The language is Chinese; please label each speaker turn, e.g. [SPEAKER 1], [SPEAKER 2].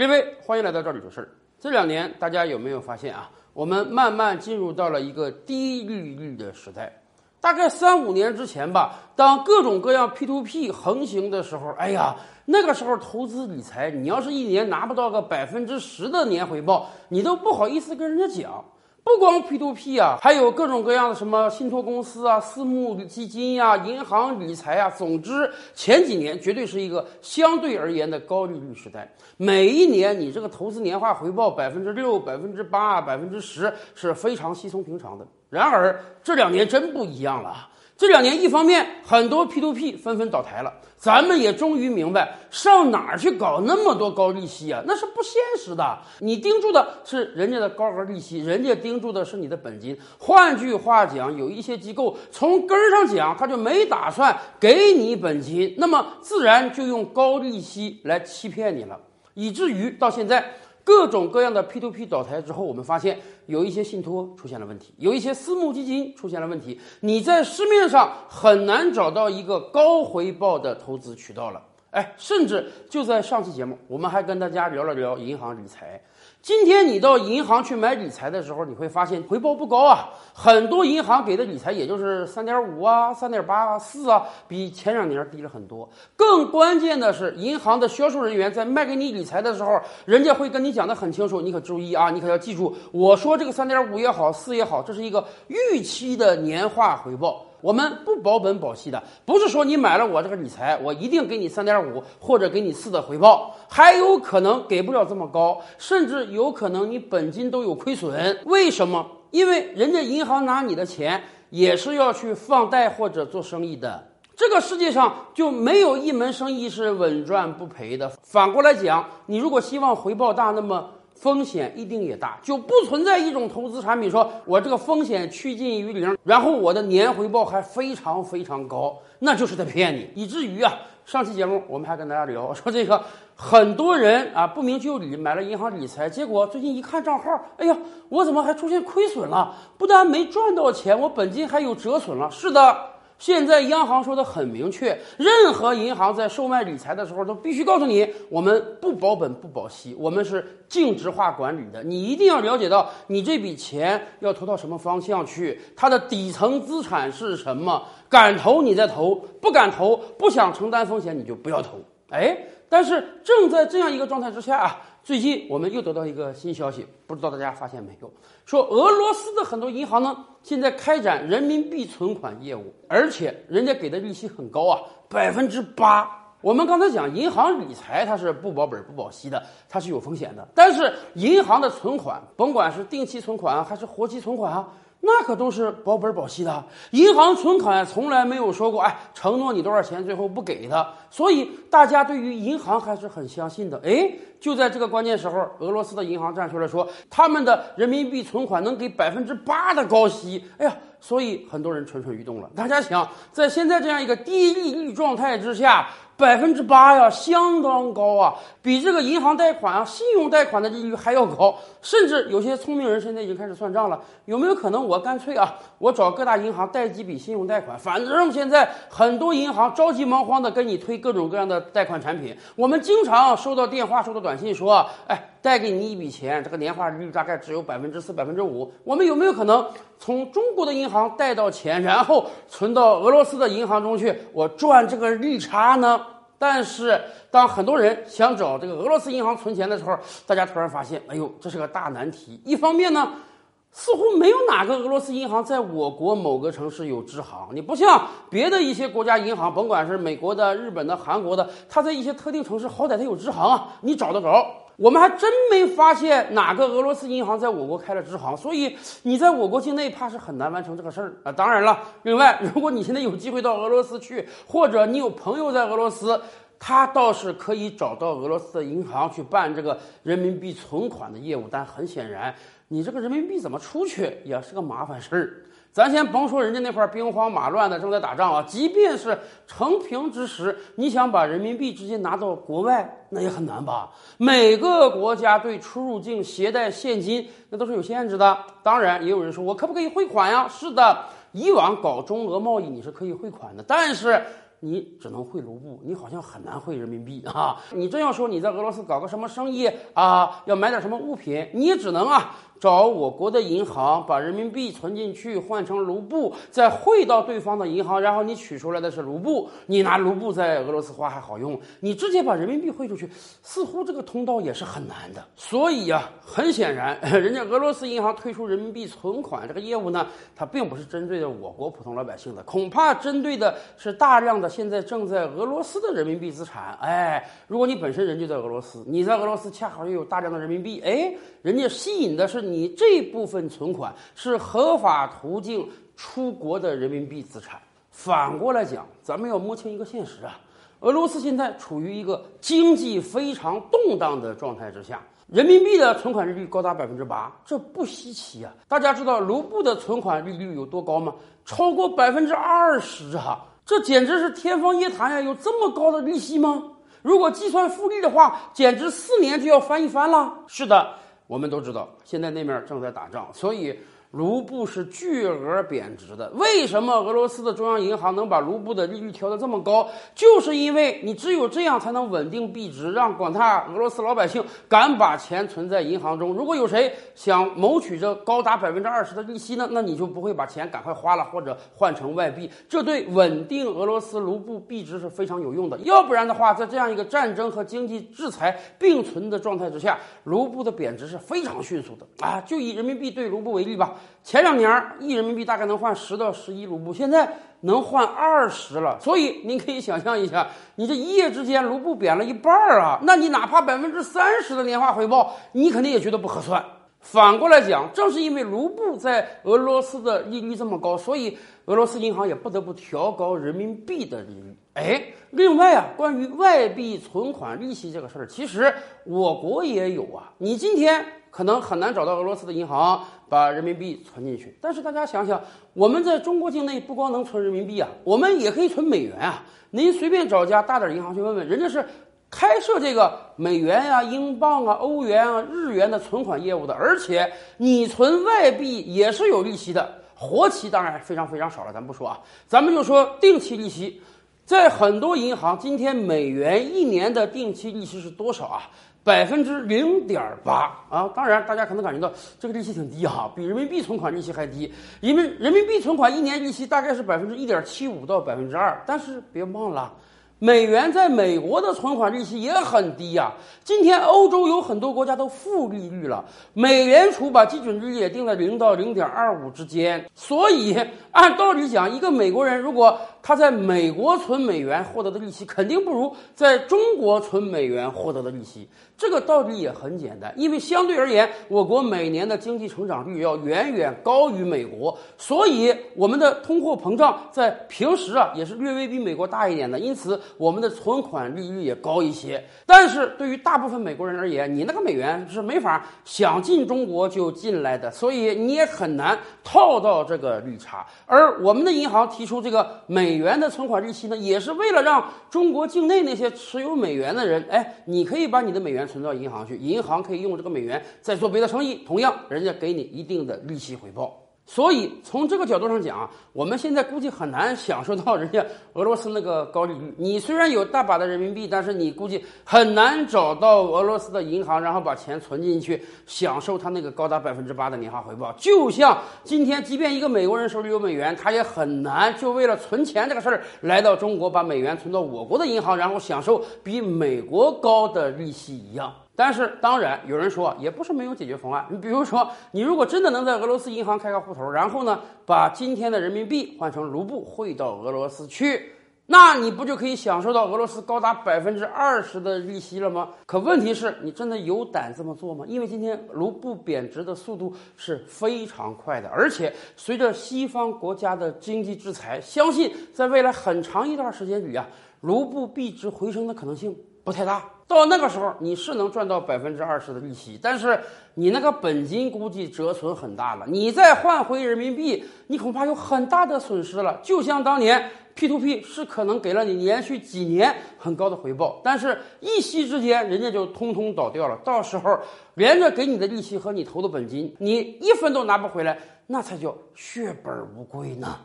[SPEAKER 1] 各位，欢迎来到这里说事儿。这两年，大家有没有发现啊？我们慢慢进入到了一个低利率的时代。大概三五年之前吧，当各种各样 P to P 横行的时候，哎呀，那个时候投资理财，你要是一年拿不到个百分之十的年回报，你都不好意思跟人家讲。不光 P to P 啊，还有各种各样的什么信托公司啊、私募基金呀、银行理财啊。总之，前几年绝对是一个相对而言的高利率时代。每一年你这个投资年化回报百分之六、百分之八、百分之十是非常稀松平常的。然而这两年真不一样了。这两年，一方面很多 P to P 纷纷倒台了，咱们也终于明白上哪儿去搞那么多高利息啊，那是不现实的。你盯住的是人家的高额利息，人家盯住的是你的本金。换句话讲，有一些机构从根儿上讲，他就没打算给你本金，那么自然就用高利息来欺骗你了，以至于到现在。各种各样的 P to P 倒台之后，我们发现有一些信托出现了问题，有一些私募基金出现了问题，你在市面上很难找到一个高回报的投资渠道了。哎，甚至就在上期节目，我们还跟大家聊了聊银行理财。今天你到银行去买理财的时候，你会发现回报不高啊。很多银行给的理财也就是三点五啊、三点八啊、四啊，比前两年低了很多。更关键的是，银行的销售人员在卖给你理财的时候，人家会跟你讲的很清楚，你可注意啊，你可要记住，我说这个三点五也好，四也好，这是一个预期的年化回报。我们不保本保息的，不是说你买了我这个理财，我一定给你三点五或者给你四的回报，还有可能给不了这么高，甚至有可能你本金都有亏损。为什么？因为人家银行拿你的钱也是要去放贷或者做生意的，这个世界上就没有一门生意是稳赚不赔的。反过来讲，你如果希望回报大，那么。风险一定也大，就不存在一种投资产品，说我这个风险趋近于零，然后我的年回报还非常非常高，那就是在骗你。以至于啊，上期节目我们还跟大家聊 说，这个很多人啊不明就里买了银行理财，结果最近一看账号，哎呀，我怎么还出现亏损了？不但没赚到钱，我本金还有折损了。是的。现在央行说的很明确，任何银行在售卖理财的时候都必须告诉你，我们不保本不保息，我们是净值化管理的。你一定要了解到，你这笔钱要投到什么方向去，它的底层资产是什么，敢投你再投，不敢投不想承担风险你就不要投。哎，但是正在这样一个状态之下啊。最近我们又得到一个新消息，不知道大家发现没有？说俄罗斯的很多银行呢，现在开展人民币存款业务，而且人家给的利息很高啊，百分之八。我们刚才讲银行理财，它是不保本不保息的，它是有风险的。但是银行的存款，甭管是定期存款还是活期存款啊。那可都是保本保息的，银行存款从来没有说过，哎，承诺你多少钱，最后不给的。所以大家对于银行还是很相信的。哎，就在这个关键时候，俄罗斯的银行站出来说，他们的人民币存款能给百分之八的高息。哎呀，所以很多人蠢蠢欲动了。大家想，在现在这样一个低利率状态之下。百分之八呀，相当高啊，比这个银行贷款啊、信用贷款的利率还要高。甚至有些聪明人现在已经开始算账了，有没有可能我干脆啊，我找各大银行贷几笔信用贷款？反正现在很多银行着急忙慌的跟你推各种各样的贷款产品。我们经常收到电话、收到短信说，哎，贷给你一笔钱，这个年化利率大概只有百分之四、百分之五。我们有没有可能从中国的银行贷到钱，然后存到俄罗斯的银行中去，我赚这个利差呢？但是，当很多人想找这个俄罗斯银行存钱的时候，大家突然发现，哎呦，这是个大难题。一方面呢，似乎没有哪个俄罗斯银行在我国某个城市有支行。你不像别的一些国家银行，甭管是美国的、日本的、韩国的，它在一些特定城市好歹它有支行啊，你找得着。我们还真没发现哪个俄罗斯银行在我国开了支行，所以你在我国境内怕是很难完成这个事儿啊。当然了，另外，如果你现在有机会到俄罗斯去，或者你有朋友在俄罗斯，他倒是可以找到俄罗斯的银行去办这个人民币存款的业务。但很显然，你这个人民币怎么出去也是个麻烦事儿。咱先甭说人家那块兵荒马乱的正在打仗啊，即便是成平之时，你想把人民币直接拿到国外，那也很难吧？每个国家对出入境携带现金那都是有限制的。当然，也有人说我可不可以汇款呀？是的，以往搞中俄贸易你是可以汇款的，但是你只能汇卢布，你好像很难汇人民币啊。你真要说你在俄罗斯搞个什么生意啊，要买点什么物品，你也只能啊。找我国的银行把人民币存进去，换成卢布，再汇到对方的银行，然后你取出来的是卢布，你拿卢布在俄罗斯花还好用，你直接把人民币汇出去，似乎这个通道也是很难的。所以呀，很显然，人家俄罗斯银行推出人民币存款这个业务呢，它并不是针对的我国普通老百姓的，恐怕针对的是大量的现在正在俄罗斯的人民币资产。哎，如果你本身人就在俄罗斯，你在俄罗斯恰好又有大量的人民币，哎，人家吸引的是。你这部分存款是合法途径出国的人民币资产。反过来讲，咱们要摸清一个现实啊，俄罗斯现在处于一个经济非常动荡的状态之下，人民币的存款利率高达百分之八，这不稀奇啊。大家知道卢布的存款利率有多高吗？超过百分之二十啊，这简直是天方夜谭呀！有这么高的利息吗？如果计算复利的话，简直四年就要翻一番了。是的。我们都知道，现在那面正在打仗，所以。卢布是巨额贬值的，为什么俄罗斯的中央银行能把卢布的利率调得这么高？就是因为你只有这样才能稳定币值，让广大俄罗斯老百姓敢把钱存在银行中。如果有谁想谋取这高达百分之二十的利息呢？那你就不会把钱赶快花了或者换成外币，这对稳定俄罗斯卢布币值是非常有用的。要不然的话，在这样一个战争和经济制裁并存的状态之下，卢布的贬值是非常迅速的啊！就以人民币对卢布为例吧。前两年一人民币大概能换十到十一卢布，现在能换二十了。所以您可以想象一下，你这一夜之间卢布贬了一半儿啊，那你哪怕百分之三十的年化回报，你肯定也觉得不合算。反过来讲，正是因为卢布在俄罗斯的利率这么高，所以俄罗斯银行也不得不调高人民币的利率。哎，另外啊，关于外币存款利息这个事儿，其实我国也有啊。你今天。可能很难找到俄罗斯的银行把人民币存进去，但是大家想想，我们在中国境内不光能存人民币啊，我们也可以存美元啊。您随便找家大点银行去问问，人家是开设这个美元呀、英镑啊、欧元啊、日元的存款业务的，而且你存外币也是有利息的。活期当然非常非常少了，咱不说啊，咱们就说定期利息，在很多银行，今天美元一年的定期利息是多少啊？百分之零点八啊！当然，大家可能感觉到这个利息挺低哈，比人民币存款利息还低。因为人民币存款一年利息大概是百分之一点七五到百分之二，但是别忘了。美元在美国的存款利息也很低呀。今天欧洲有很多国家都负利率了，美联储把基准利率也定在零到零点二五之间。所以按道理讲，一个美国人如果他在美国存美元获得的利息，肯定不如在中国存美元获得的利息。这个道理也很简单，因为相对而言，我国每年的经济成长率要远远高于美国，所以我们的通货膨胀在平时啊也是略微比美国大一点的。因此。我们的存款利率也高一些，但是对于大部分美国人而言，你那个美元是没法想进中国就进来的，所以你也很难套到这个绿差。而我们的银行提出这个美元的存款利息呢，也是为了让中国境内那些持有美元的人，哎，你可以把你的美元存到银行去，银行可以用这个美元再做别的生意，同样人家给你一定的利息回报。所以从这个角度上讲啊，我们现在估计很难享受到人家 俄罗斯那个高利率。你虽然有大把的人民币，但是你估计很难找到俄罗斯的银行，然后把钱存进去，享受他那个高达百分之八的年化回报。就像今天，即便一个美国人手里有美元，他也很难就为了存钱这个事儿来到中国，把美元存到我国的银行，然后享受比美国高的利息一样。但是，当然有人说，也不是没有解决方案。你比如说，你如果真的能在俄罗斯银行开个户头，然后呢，把今天的人民币换成卢布汇到俄罗斯去，那你不就可以享受到俄罗斯高达百分之二十的利息了吗？可问题是你真的有胆这么做吗？因为今天卢布贬值的速度是非常快的，而且随着西方国家的经济制裁，相信在未来很长一段时间里啊，卢布币值回升的可能性不太大。到那个时候，你是能赚到百分之二十的利息，但是你那个本金估计折损很大了。你再换回人民币，你恐怕有很大的损失了。就像当年 P to P 是可能给了你连续几年很高的回报，但是一夕之间人家就通通倒掉了。到时候连着给你的利息和你投的本金，你一分都拿不回来，那才叫血本无归呢。